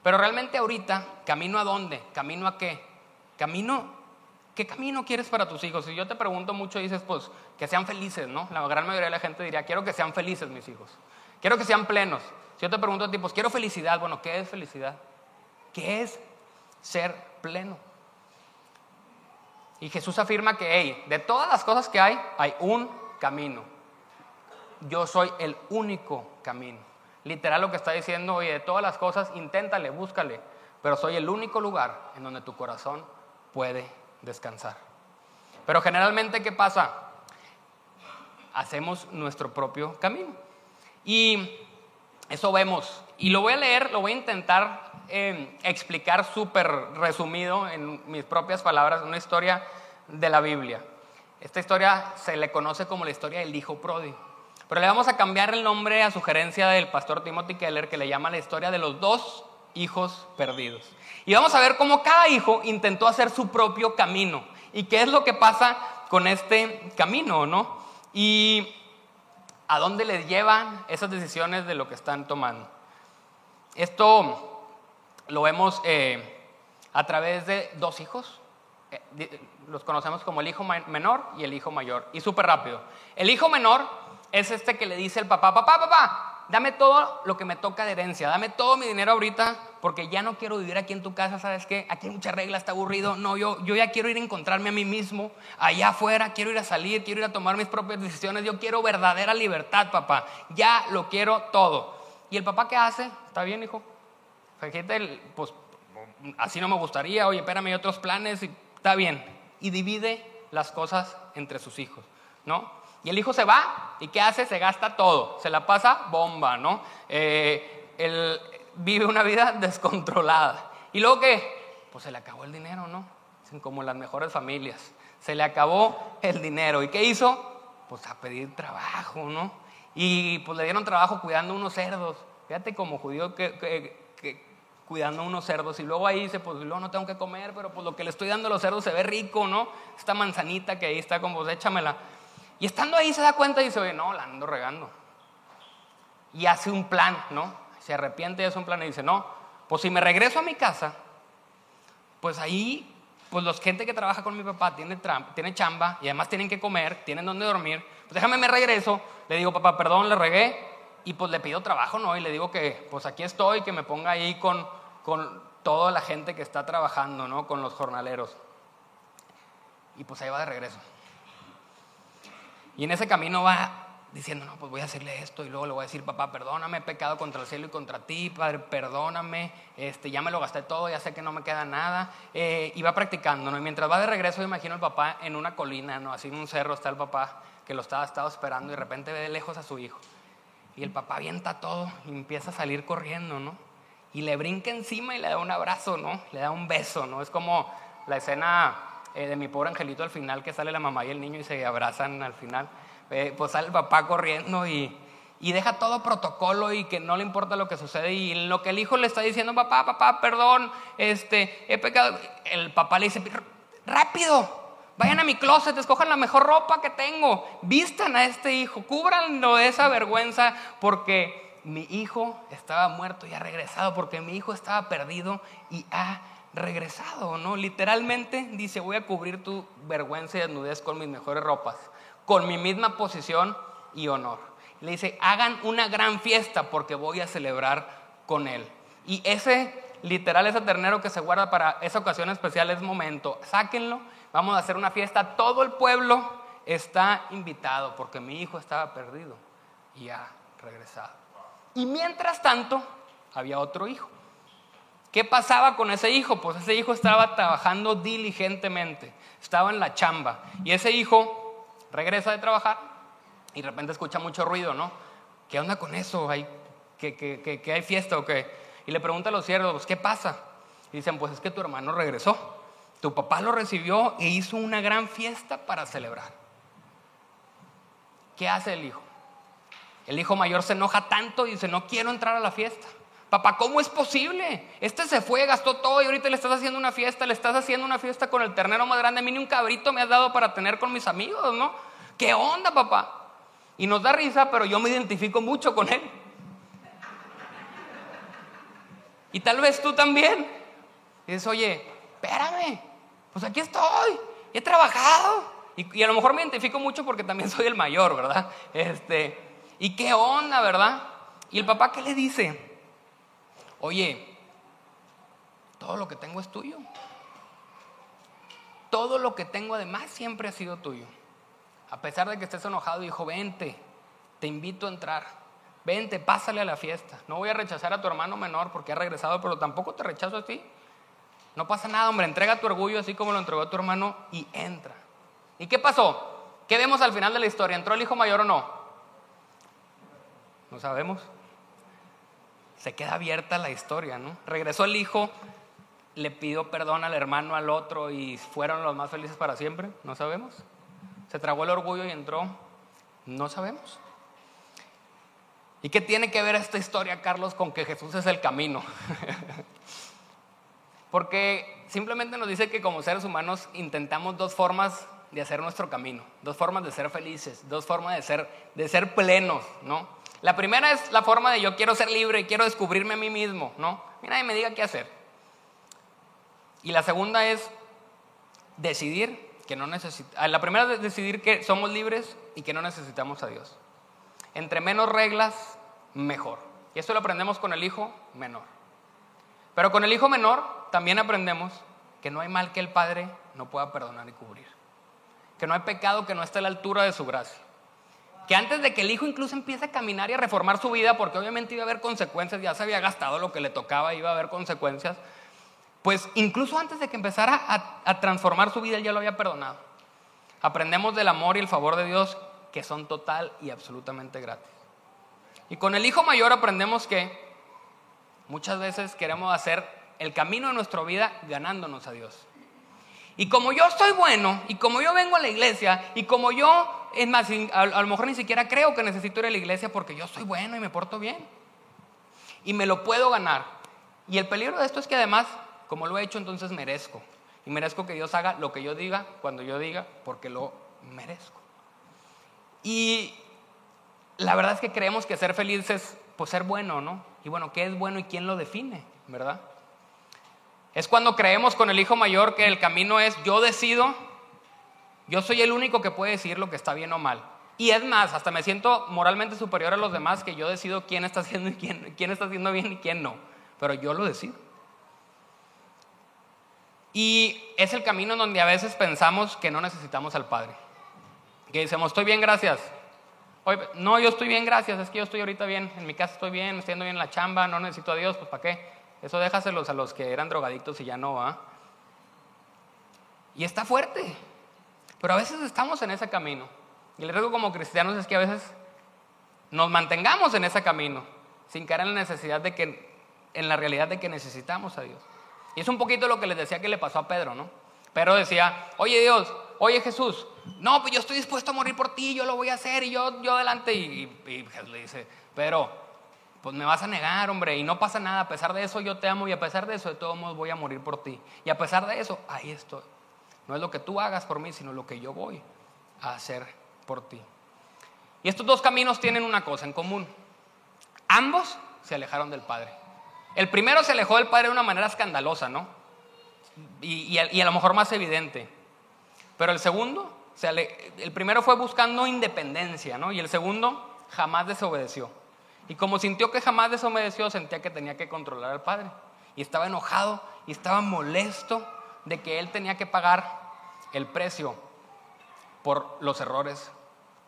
Pero realmente ahorita, ¿camino a dónde? ¿Camino a qué? Camino ¿Qué camino quieres para tus hijos? Si yo te pregunto mucho, dices, pues, que sean felices, ¿no? La gran mayoría de la gente diría, quiero que sean felices mis hijos. Quiero que sean plenos. Si yo te pregunto a ti, pues, quiero felicidad. Bueno, ¿qué es felicidad? ¿Qué es ser pleno? Y Jesús afirma que, hey, de todas las cosas que hay, hay un camino. Yo soy el único camino. Literal lo que está diciendo, oye, de todas las cosas, inténtale, búscale, pero soy el único lugar en donde tu corazón puede descansar. Pero generalmente, ¿qué pasa? Hacemos nuestro propio camino. Y eso vemos. Y lo voy a leer, lo voy a intentar eh, explicar súper resumido en mis propias palabras, una historia de la Biblia. Esta historia se le conoce como la historia del hijo pródigo. Pero le vamos a cambiar el nombre a sugerencia del pastor Timothy Keller, que le llama la historia de los dos hijos perdidos. Y vamos a ver cómo cada hijo intentó hacer su propio camino y qué es lo que pasa con este camino, ¿no? Y a dónde les llevan esas decisiones de lo que están tomando. Esto lo vemos eh, a través de dos hijos. Eh, los conocemos como el hijo menor y el hijo mayor. Y súper rápido. El hijo menor es este que le dice el papá, papá, papá, dame todo lo que me toca de herencia, dame todo mi dinero ahorita porque ya no quiero vivir aquí en tu casa, ¿sabes qué? Aquí hay mucha regla, está aburrido. No, yo, yo ya quiero ir a encontrarme a mí mismo allá afuera, quiero ir a salir, quiero ir a tomar mis propias decisiones, yo quiero verdadera libertad, papá. Ya lo quiero todo. ¿Y el papá qué hace? ¿Está bien, hijo? Fíjate, pues así no me gustaría, oye, espérame, hay otros planes, y, está bien. Y divide las cosas entre sus hijos, ¿no? Y el hijo se va y ¿qué hace? Se gasta todo, se la pasa bomba, ¿no? Eh, él vive una vida descontrolada. ¿Y luego qué? Pues se le acabó el dinero, ¿no? Como las mejores familias. Se le acabó el dinero. ¿Y qué hizo? Pues a pedir trabajo, ¿no? Y pues le dieron trabajo cuidando unos cerdos. Fíjate como judío que, cuidando unos cerdos y luego ahí dice, pues luego no tengo que comer, pero pues lo que le estoy dando a los cerdos se ve rico, ¿no? Esta manzanita que ahí está, como pues échamela. Y estando ahí se da cuenta y dice, oye, no, la ando regando. Y hace un plan, ¿no? Se arrepiente y hace un plan y dice, no, pues si me regreso a mi casa, pues ahí, pues los gente que trabaja con mi papá tiene, tiene chamba y además tienen que comer, tienen donde dormir. Pues déjame me regreso, le digo, papá, perdón, le regué y pues le pido trabajo, ¿no? Y le digo que pues aquí estoy, que me ponga ahí con, con toda la gente que está trabajando, ¿no? Con los jornaleros. Y pues ahí va de regreso. Y en ese camino va diciendo, no, pues voy a hacerle esto y luego le voy a decir, papá, perdóname, he pecado contra el cielo y contra ti, padre, perdóname, este, ya me lo gasté todo, ya sé que no me queda nada. Eh, y va practicando, ¿no? Y mientras va de regreso, imagino al papá en una colina, ¿no? Así en un cerro está el papá que lo estaba, estado esperando y de repente ve de lejos a su hijo. Y el papá avienta todo y empieza a salir corriendo, ¿no? Y le brinca encima y le da un abrazo, ¿no? Le da un beso, ¿no? Es como la escena eh, de mi pobre angelito al final, que sale la mamá y el niño y se abrazan al final, eh, pues sale el papá corriendo y, y deja todo protocolo y que no le importa lo que sucede y lo que el hijo le está diciendo, papá, papá, perdón, este, he pecado, el papá le dice, rápido, Vayan a mi closet, escojan la mejor ropa que tengo, vistan a este hijo, cúbranlo de esa vergüenza porque mi hijo estaba muerto y ha regresado, porque mi hijo estaba perdido y ha regresado, ¿no? Literalmente dice, voy a cubrir tu vergüenza y desnudez con mis mejores ropas, con mi misma posición y honor. Le dice, hagan una gran fiesta porque voy a celebrar con él. Y ese, literal, ese ternero que se guarda para esa ocasión especial es momento, sáquenlo vamos a hacer una fiesta, todo el pueblo está invitado porque mi hijo estaba perdido y ha regresado. Y mientras tanto, había otro hijo. ¿Qué pasaba con ese hijo? Pues ese hijo estaba trabajando diligentemente, estaba en la chamba. Y ese hijo regresa de trabajar y de repente escucha mucho ruido, ¿no? ¿Qué onda con eso? ¿Hay, que, hay fiesta o qué? Y le pregunta a los siervos, ¿qué pasa? Y dicen, pues es que tu hermano regresó. Tu papá lo recibió e hizo una gran fiesta para celebrar. ¿Qué hace el hijo? El hijo mayor se enoja tanto y dice, no quiero entrar a la fiesta. Papá, ¿cómo es posible? Este se fue, gastó todo y ahorita le estás haciendo una fiesta, le estás haciendo una fiesta con el ternero más grande. A mí ni un cabrito me has dado para tener con mis amigos, ¿no? ¿Qué onda, papá? Y nos da risa, pero yo me identifico mucho con él. Y tal vez tú también. Y dices, oye, espérame, pues aquí estoy, he trabajado. Y, a lo mejor me identifico mucho porque también soy el mayor, ¿verdad? Este, ¿Y qué onda, verdad? Y el papá, ¿qué le dice? Oye, todo lo que tengo es tuyo. Todo lo que tengo además siempre ha sido tuyo. A pesar de que estés enojado, dijo, vente, te invito a entrar. Vente, pásale a la fiesta. No voy a rechazar a tu hermano menor porque ha regresado, pero tampoco te rechazo a ti. No pasa nada, hombre, entrega tu orgullo así como lo entregó tu hermano y entra. ¿Y qué pasó? ¿Qué vemos al final de la historia? ¿Entró el hijo mayor o no? No sabemos. Se queda abierta la historia, ¿no? Regresó el hijo, le pidió perdón al hermano, al otro y fueron los más felices para siempre. No sabemos. Se tragó el orgullo y entró. No sabemos. ¿Y qué tiene que ver esta historia, Carlos, con que Jesús es el camino? Porque simplemente nos dice que como seres humanos intentamos dos formas de hacer nuestro camino, dos formas de ser felices, dos formas de ser, de ser plenos, ¿no? La primera es la forma de yo quiero ser libre quiero descubrirme a mí mismo, ¿no? Y me diga qué hacer. Y la segunda es decidir que no necesitamos, ah, la primera es decidir que somos libres y que no necesitamos a Dios. Entre menos reglas, mejor. Y esto lo aprendemos con el hijo menor. Pero con el hijo menor también aprendemos que no hay mal que el Padre no pueda perdonar y cubrir. Que no hay pecado que no esté a la altura de su gracia. Que antes de que el hijo incluso empiece a caminar y a reformar su vida, porque obviamente iba a haber consecuencias, ya se había gastado lo que le tocaba, iba a haber consecuencias, pues incluso antes de que empezara a, transformar su vida, él ya lo había perdonado. Aprendemos del amor y el favor de Dios que son total y absolutamente gratis. Y con el hijo mayor aprendemos que Muchas veces queremos hacer el camino de nuestra vida ganándonos a Dios. Y como yo soy bueno, y como yo vengo a la iglesia, y como yo, es más, a, lo mejor ni siquiera creo que necesito ir a la iglesia porque yo soy bueno y me porto bien. Y me lo puedo ganar. Y el peligro de esto es que además, como lo he hecho, entonces merezco. Y merezco que Dios haga lo que yo diga, cuando yo diga, porque lo merezco. Y la verdad es que creemos que ser feliz es pues, ser bueno, ¿no? Y bueno, ¿qué es bueno y quién lo define? ¿Verdad? Es cuando creemos con el hijo mayor que el camino es yo decido, yo soy el único que puede decir lo que está bien o mal. Y es más, hasta me siento moralmente superior a los demás que yo decido quién está haciendo quién, está haciendo bien y quién no. Pero yo lo decido. Y es el camino donde a veces pensamos que no necesitamos al Padre. Que decimos, estoy bien, gracias no, yo estoy bien, gracias, es que yo estoy ahorita bien, en mi casa estoy bien, me estoy yendo bien en la chamba, no necesito a Dios, pues ¿para qué? Eso déjaselos a los que eran drogadictos y ya no, ¿ah? Y está fuerte, pero a veces estamos en ese camino. Y el riesgo como cristianos es que a veces nos mantengamos en ese camino, sin caer en la necesidad de que, en la realidad de que necesitamos a Dios. Y es un poquito lo que les decía que le pasó a Pedro, ¿no? Pedro decía, oye Dios, oye Jesús, no, pues yo estoy dispuesto a morir por ti, yo lo voy a hacer y yo, yo adelante. Y, Jesús le dice, pero pues me vas a negar, hombre, y no pasa nada, a pesar de eso yo te amo y a pesar de eso de todos modos voy a morir por ti. Y a pesar de eso, ahí estoy. No es lo que tú hagas por mí, sino lo que yo voy a hacer por ti. Y estos dos caminos tienen una cosa en común. Ambos se alejaron del Padre. El primero se alejó del Padre de una manera escandalosa, ¿no? Y, a lo mejor más evidente. Pero el segundo, el primero fue buscando independencia, ¿no? Y el segundo jamás desobedeció. Y como sintió que jamás desobedeció, sentía que tenía que controlar al Padre. Y estaba enojado y estaba molesto de que él tenía que pagar el precio por los errores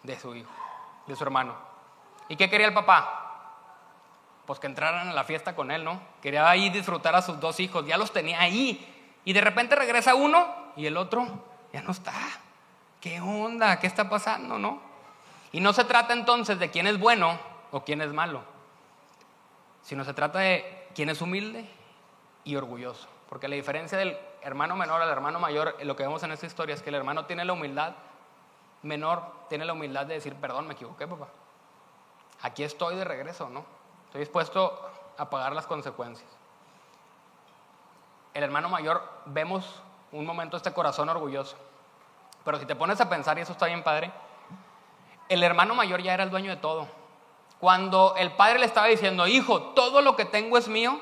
de su hijo, de su hermano. ¿Y qué quería el papá? Pues que entraran a la fiesta con él, ¿no? Quería ahí disfrutar a sus dos hijos, ya los tenía ahí. Y de repente regresa uno y el otro ya no está. ¿Qué onda? ¿Qué está pasando, no? Y no se trata entonces de quién es bueno o quién es malo, sino se trata de quién es humilde y orgulloso. Porque la diferencia del hermano menor al hermano mayor, lo que vemos en esta historia es que el hermano tiene la humildad menor, tiene la humildad de decir, perdón, me equivoqué, papá. Aquí estoy de regreso, ¿no? Estoy dispuesto a pagar las consecuencias. El hermano mayor, vemos un momento este corazón orgulloso. Pero si te pones a pensar, y eso está bien padre, el hermano mayor ya era el dueño de todo. Cuando el padre le estaba diciendo, hijo, todo lo que tengo es mío,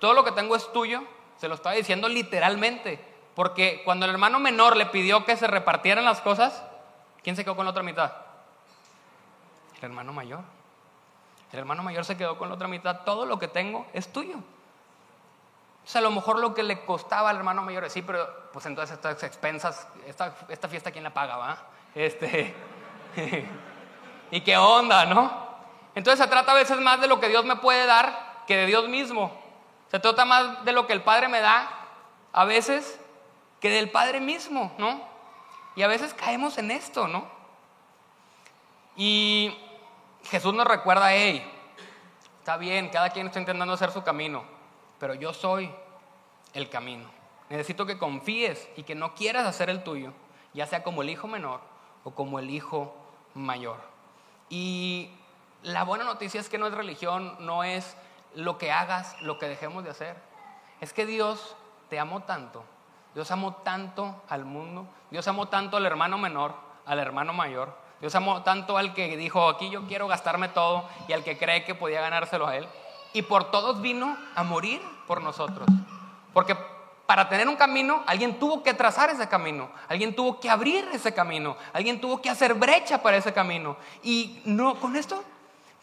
todo lo que tengo es tuyo, se lo estaba diciendo literalmente. Porque cuando el hermano menor le pidió que se repartieran las cosas, ¿quién se quedó con la otra mitad? El hermano mayor. El hermano mayor se quedó con la otra mitad. Todo lo que tengo es tuyo. O sea, a lo mejor lo que le costaba al hermano mayor, sí, pero pues entonces estas expensas, esta, esta fiesta, ¿quién la paga, va? Este, ¿Y qué onda, no? Entonces se trata a veces más de lo que Dios me puede dar que de Dios mismo. Se trata más de lo que el Padre me da a veces que del Padre mismo, ¿no? Y a veces caemos en esto, ¿no? Y Jesús nos recuerda, hey, está bien, cada quien está intentando hacer su camino, pero yo soy el camino. Necesito que confíes y que no quieras hacer el tuyo, ya sea como el hijo menor o como el hijo mayor. Y la buena noticia es que no es religión, no es lo que hagas, lo que dejemos de hacer. Es que Dios te amó tanto. Dios amó tanto al mundo. Dios amó tanto al hermano menor, al hermano mayor. Dios amó tanto al que dijo, aquí yo quiero gastarme todo, y al que cree que podía ganárselo a él. Y por todos vino a morir por nosotros. Porque para tener un camino, alguien tuvo que trazar ese camino, alguien tuvo que abrir ese camino, alguien tuvo que hacer brecha para ese camino. Y no, con esto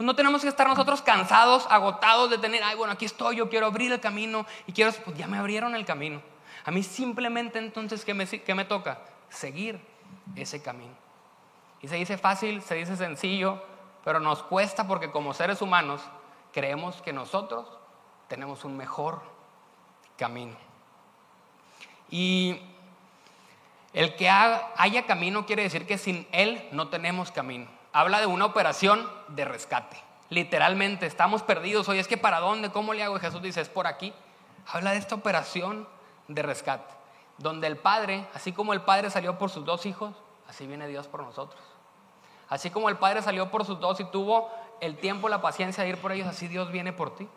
pues no tenemos que estar nosotros cansados, agotados de tener, ay, bueno, aquí estoy, yo quiero abrir el camino y quiero, pues ya me abrieron el camino. A mí simplemente entonces, ¿qué me, qué me toca? Seguir ese camino. Y se dice fácil, se dice sencillo, pero nos cuesta porque como seres humanos creemos que nosotros tenemos un mejor camino. Y el que haya camino quiere decir que sin Él no tenemos camino habla de una operación de rescate. Literalmente, estamos perdidos hoy. Es que ¿para dónde? ¿Cómo le hago? Y Jesús dice, es por aquí. Habla de esta operación de rescate, donde el Padre, así como el Padre salió por sus dos hijos, así viene Dios por nosotros. Así como el Padre salió por sus dos y tuvo el tiempo, la paciencia de ir por ellos, así Dios viene por ti.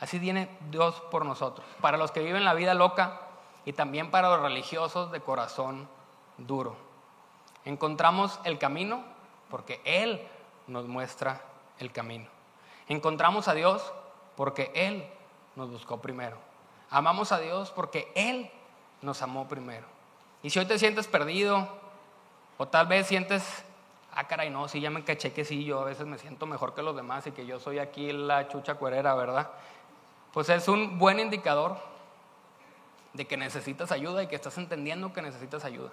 Así viene Dios por nosotros. Para los que viven la vida loca y también para los religiosos de corazón duro. Encontramos el camino porque Él nos muestra el camino. Encontramos a Dios porque Él nos buscó primero. Amamos a Dios porque Él nos amó primero. Y si hoy te sientes perdido, o tal vez sientes, ah, caray, no, si ya me caché que sí, yo a veces me siento mejor que los demás y que yo soy aquí la chucha cuerera, ¿verdad? Pues es un buen indicador de que necesitas ayuda y que estás entendiendo que necesitas ayuda.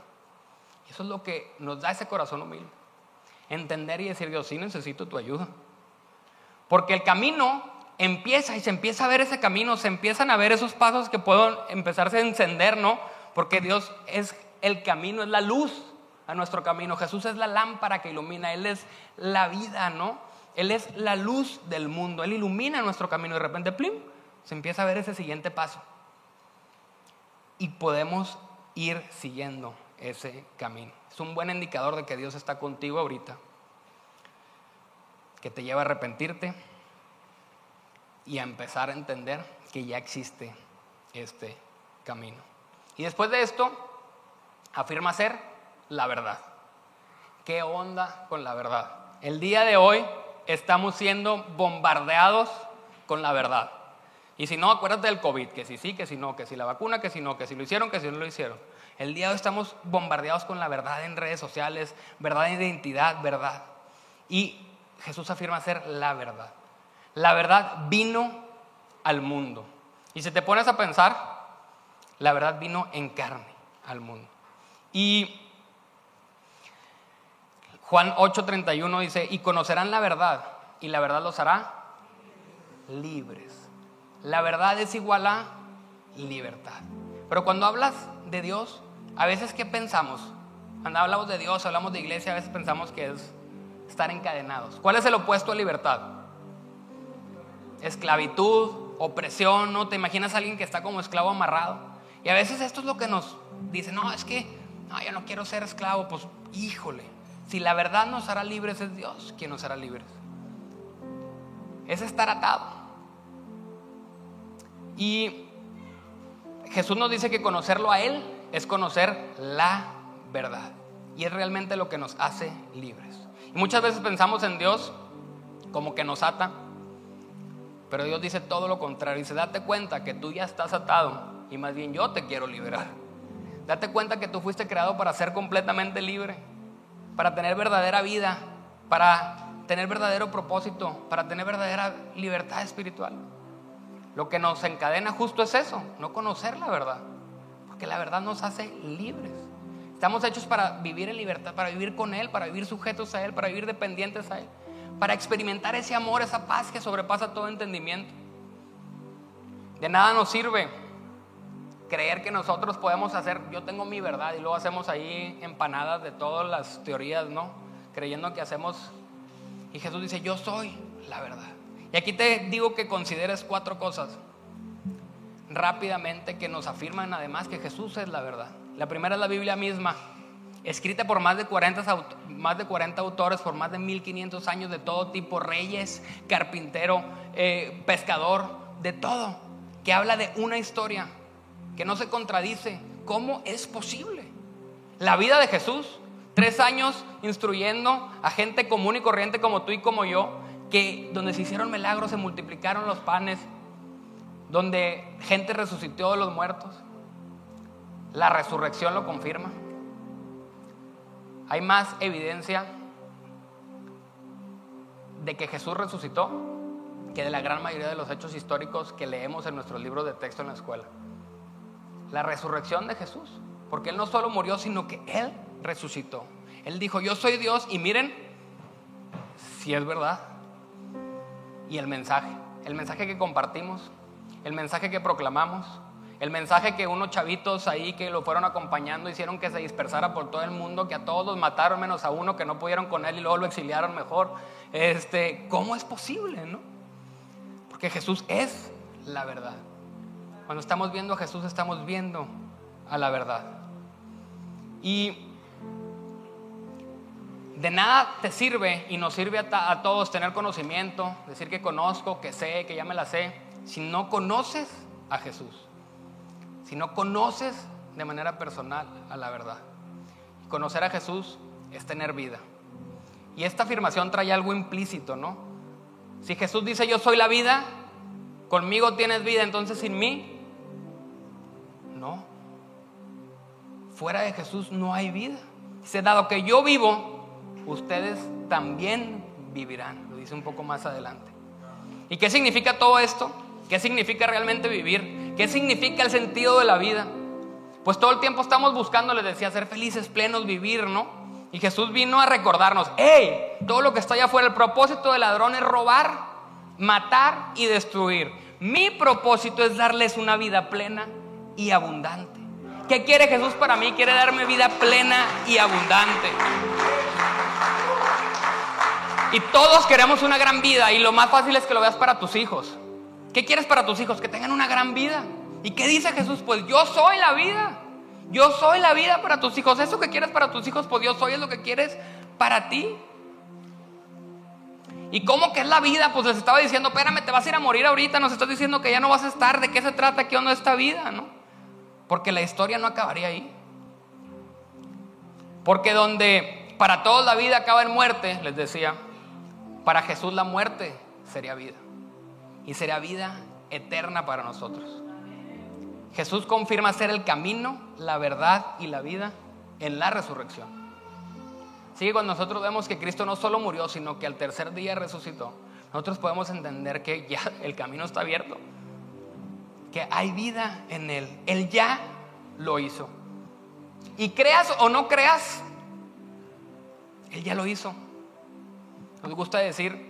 Eso es lo que nos da ese corazón humilde entender y decir, Dios, sí necesito tu ayuda. Porque el camino empieza y se empieza a ver ese camino, se empiezan a ver esos pasos que pueden empezarse a encender, ¿no? Porque Dios es el camino, es la luz a nuestro camino. Jesús es la lámpara que ilumina, Él es la vida, ¿no? Él es la luz del mundo, Él ilumina nuestro camino y de repente, plim, se empieza a ver ese siguiente paso. Y podemos ir siguiendo ese camino. Es un buen indicador de que Dios está contigo ahorita, que te lleva a arrepentirte y a empezar a entender que ya existe este camino. Y después de esto, afirma ser la verdad. ¿Qué onda con la verdad? El día de hoy estamos siendo bombardeados con la verdad. Y si no, acuérdate del COVID, que si sí, que si no, que si la vacuna, que si no, que si lo hicieron, que si no lo hicieron. El día de hoy estamos bombardeados con la verdad en redes sociales, verdad de identidad, verdad. Y Jesús afirma ser la verdad. La verdad vino al mundo. Y si te pones a pensar, la verdad vino en carne al mundo. Y Juan 8:31 dice, y conocerán la verdad, y la verdad los hará libres. La verdad es igual a libertad. Pero cuando hablas de Dios, a veces ¿qué pensamos? Cuando hablamos de Dios, hablamos de iglesia, a veces pensamos que es estar encadenados. ¿Cuál es el opuesto a libertad? Esclavitud, opresión, ¿no? ¿Te imaginas a alguien que está como esclavo amarrado? Y a veces esto es lo que nos dice, no, es que, no, yo no quiero ser esclavo, pues híjole, si la verdad nos hará libres es Dios quien nos hará libres. Es estar atado. Y Jesús nos dice que conocerlo a Él es conocer la verdad. Y es realmente lo que nos hace libres. Y muchas veces pensamos en Dios como que nos ata, pero Dios dice todo lo contrario. Dice, date cuenta que tú ya estás atado y más bien yo te quiero liberar. Date cuenta que tú fuiste creado para ser completamente libre, para tener verdadera vida, para tener verdadero propósito, para tener verdadera libertad espiritual. Lo que nos encadena justo es eso, no conocer la verdad, porque la verdad nos hace libres. Estamos hechos para vivir en libertad, para vivir con Él, para vivir sujetos a Él, para vivir dependientes a Él, para experimentar ese amor, esa paz que sobrepasa todo entendimiento. De nada nos sirve creer que nosotros podemos hacer, yo tengo mi verdad y luego hacemos ahí empanadas de todas las teorías, ¿no? Creyendo que hacemos... Y Jesús dice, yo soy la verdad. Y aquí te digo que consideres cuatro cosas rápidamente que nos afirman además que Jesús es la verdad. La primera es la Biblia misma, escrita por más de 40, más de 40 autores, por más de 1500 años de todo tipo, reyes, carpintero, eh, pescador, de todo, que habla de una historia que no se contradice. ¿Cómo es posible? La vida de Jesús, tres años instruyendo a gente común y corriente como tú y como yo, que donde se hicieron milagros, se multiplicaron los panes, donde gente resucitó de los muertos. La resurrección lo confirma. Hay más evidencia de que Jesús resucitó que de la gran mayoría de los hechos históricos que leemos en nuestros libros de texto en la escuela. La resurrección de Jesús, porque Él no solo murió, sino que Él resucitó. Él dijo, yo soy Dios y miren, si es verdad. Y el mensaje, el mensaje que compartimos, el mensaje que proclamamos, el mensaje que unos chavitos ahí que lo fueron acompañando hicieron que se dispersara por todo el mundo, que a todos los mataron menos a uno que no pudieron con él y luego lo exiliaron mejor. Este, ¿cómo es posible, no? Porque Jesús es la verdad. Cuando estamos viendo a Jesús estamos viendo a la verdad. Y de nada te sirve y nos sirve a, a todos tener conocimiento, decir que conozco, que sé, que ya me la sé, si no conoces a Jesús si no conoces de manera personal a la verdad. Conocer a Jesús es tener vida. Y esta afirmación trae algo implícito, ¿no? Si Jesús dice yo soy la vida, conmigo tienes vida, entonces sin mí, no. Fuera de Jesús no hay vida. Dice, dado que yo vivo, ustedes también vivirán. Lo dice un poco más adelante. ¿Y qué significa todo esto? ¿Qué significa realmente vivir? ¿Qué significa el sentido de la vida? Pues todo el tiempo estamos buscando, les decía, ser felices, plenos, vivir, ¿no? Y Jesús vino a recordarnos, hey, todo lo que está allá afuera, el propósito del ladrón es robar, matar y destruir. Mi propósito es darles una vida plena y abundante. ¿Qué quiere Jesús para mí? Quiere darme vida plena y abundante. Y todos queremos una gran vida y lo más fácil es que lo veas para tus hijos. ¿Qué quieres para tus hijos? Que tengan una gran vida. ¿Y qué dice Jesús? Pues yo soy la vida. Yo soy la vida para tus hijos. Eso que quieres para tus hijos, pues yo soy es lo que quieres para ti. ¿Y cómo que es la vida? Pues les estaba diciendo, espérame, te vas a ir a morir ahorita, nos estás diciendo que ya no vas a estar, ¿de qué se trata? ¿Qué onda esta vida? ¿No? Porque la historia no acabaría ahí. Porque donde para todos la vida acaba en muerte, les decía, para Jesús la muerte sería vida. Y sería vida eterna para nosotros. Jesús confirma ser el camino, la verdad y la vida en la resurrección. Así que cuando nosotros vemos que Cristo no solo murió, sino que al tercer día resucitó, nosotros podemos entender que ya el camino está abierto, que hay vida en Él. Él ya lo hizo. Y creas o no creas, Él ya lo hizo. Nos gusta decir,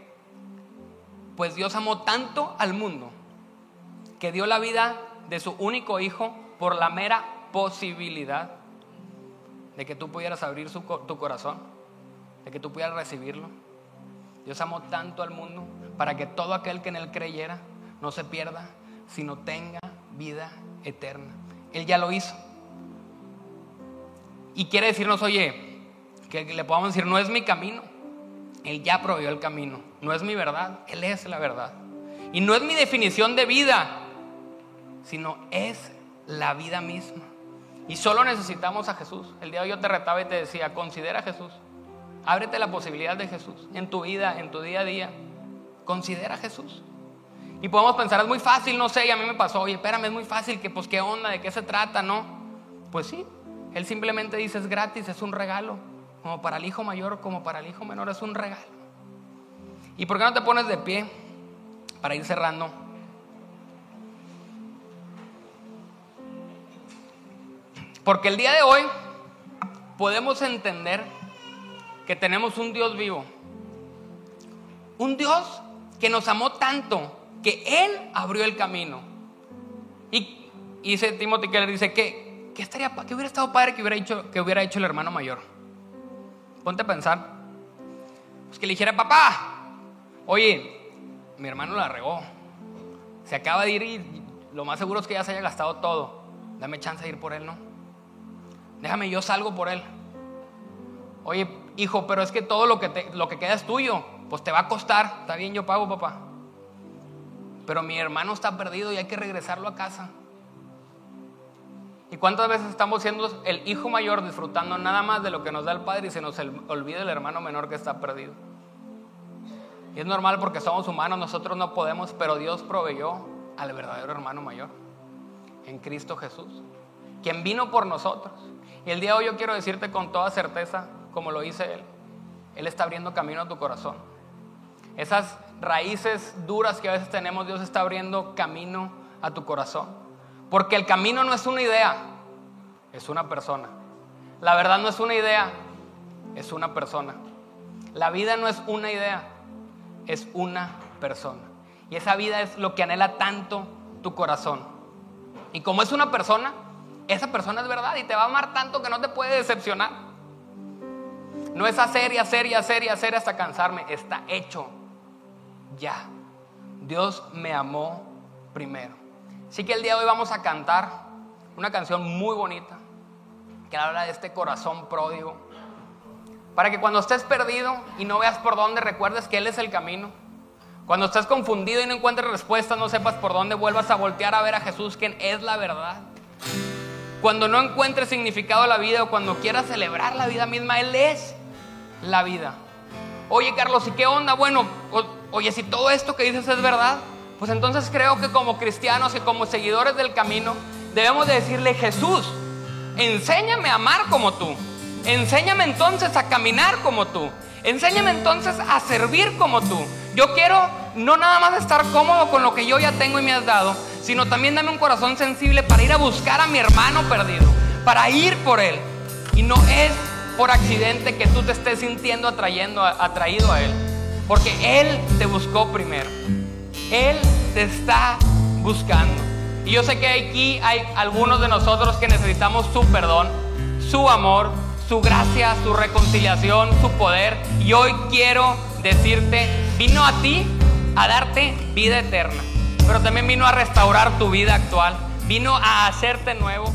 pues Dios amó tanto al mundo que dio la vida de su único hijo por la mera posibilidad de que tú pudieras abrir tu corazón, de que tú pudieras recibirlo. Dios amó tanto al mundo para que todo aquel que en él creyera no se pierda, sino tenga vida eterna. Él ya lo hizo. Y quiere decirnos, oye, que le podamos decir, no es mi camino. Él ya proveyó el camino. No es mi verdad, Él es la verdad. Y no es mi definición de vida, sino es la vida misma. Y solo necesitamos a Jesús. El día de hoy yo te retaba y te decía, considera a Jesús. Ábrete la posibilidad de Jesús en tu vida, en tu día a día. Considera a Jesús. Y podemos pensar, es muy fácil, no sé, y a mí me pasó, oye, espérame, es muy fácil, que pues qué onda, de qué se trata, ¿no? Pues sí, Él simplemente dice, es gratis, es un regalo, como para el hijo mayor, como para el hijo menor, es un regalo. ¿Y por qué no te pones de pie para ir cerrando? Porque el día de hoy podemos entender que tenemos un Dios vivo. Un Dios que nos amó tanto que Él abrió el camino. Y, dice Timothy dice que, estaría, que hubiera estado padre que hubiera, hecho, que hubiera hecho el hermano mayor. Ponte a pensar. Pues que le dijera, papá, oye, mi hermano la regó. Se acaba de ir y lo más seguro es que ya se haya gastado todo. Dame chance de ir por él, ¿no? Déjame, yo salgo por él. Oye, hijo, pero es que todo lo que, lo que queda es tuyo. Pues te va a costar. Está bien, yo pago, papá. Pero mi hermano está perdido y hay que regresarlo a casa. ¿Y cuántas veces estamos siendo el hijo mayor disfrutando nada más de lo que nos da el padre y se nos olvida el hermano menor que está perdido? Y es normal porque somos humanos, nosotros no podemos, pero Dios proveyó al verdadero hermano mayor en Cristo Jesús, quien vino por nosotros. Y el día de hoy yo quiero decirte con toda certeza, como lo dice Él, Él está abriendo camino a tu corazón. Esas raíces duras que a veces tenemos, Dios está abriendo camino a tu corazón. Porque el camino no es una idea, es una persona. La verdad no es una idea, es una persona. La vida no es una idea, es una persona. Y esa vida es lo que anhela tanto tu corazón. Y como es una persona, esa persona es verdad y te va a amar tanto que no te puede decepcionar. No es hacer y hacer y hacer y hacer hasta cansarme, está hecho ya. Dios me amó primero. Así que el día de hoy vamos a cantar una canción muy bonita que habla de este corazón pródigo. Para que cuando estés perdido y no veas por dónde, recuerdes que Él es el camino. Cuando estés confundido y no encuentres respuestas, no sepas por dónde, vuelvas a voltear a ver a Jesús, quien es la verdad. Cuando no encuentres significado a la vida o cuando quieras celebrar la vida misma, Él es la vida. Oye, Carlos, ¿y qué onda? Bueno, oye, si todo esto que dices es verdad, pues entonces creo que como cristianos y como seguidores del camino, debemos de decirle, Jesús, enséñame a amar como tú. Enséñame entonces a caminar como tú. Enséñame entonces a servir como tú. Yo quiero no nada más estar cómodo con lo que yo ya tengo y me has dado, sino también dame un corazón sensible para ir a buscar a mi hermano perdido, para ir por él. Y no es por accidente que tú te estés sintiendo atrayendo, atraído a él, porque él te buscó primero. Él te está buscando. Y yo sé que aquí hay algunos de nosotros que necesitamos su perdón, su amor, su gracia, su reconciliación, su poder. Y hoy quiero decirte, vino a ti a darte vida eterna, pero también vino a restaurar tu vida actual, vino a hacerte nuevo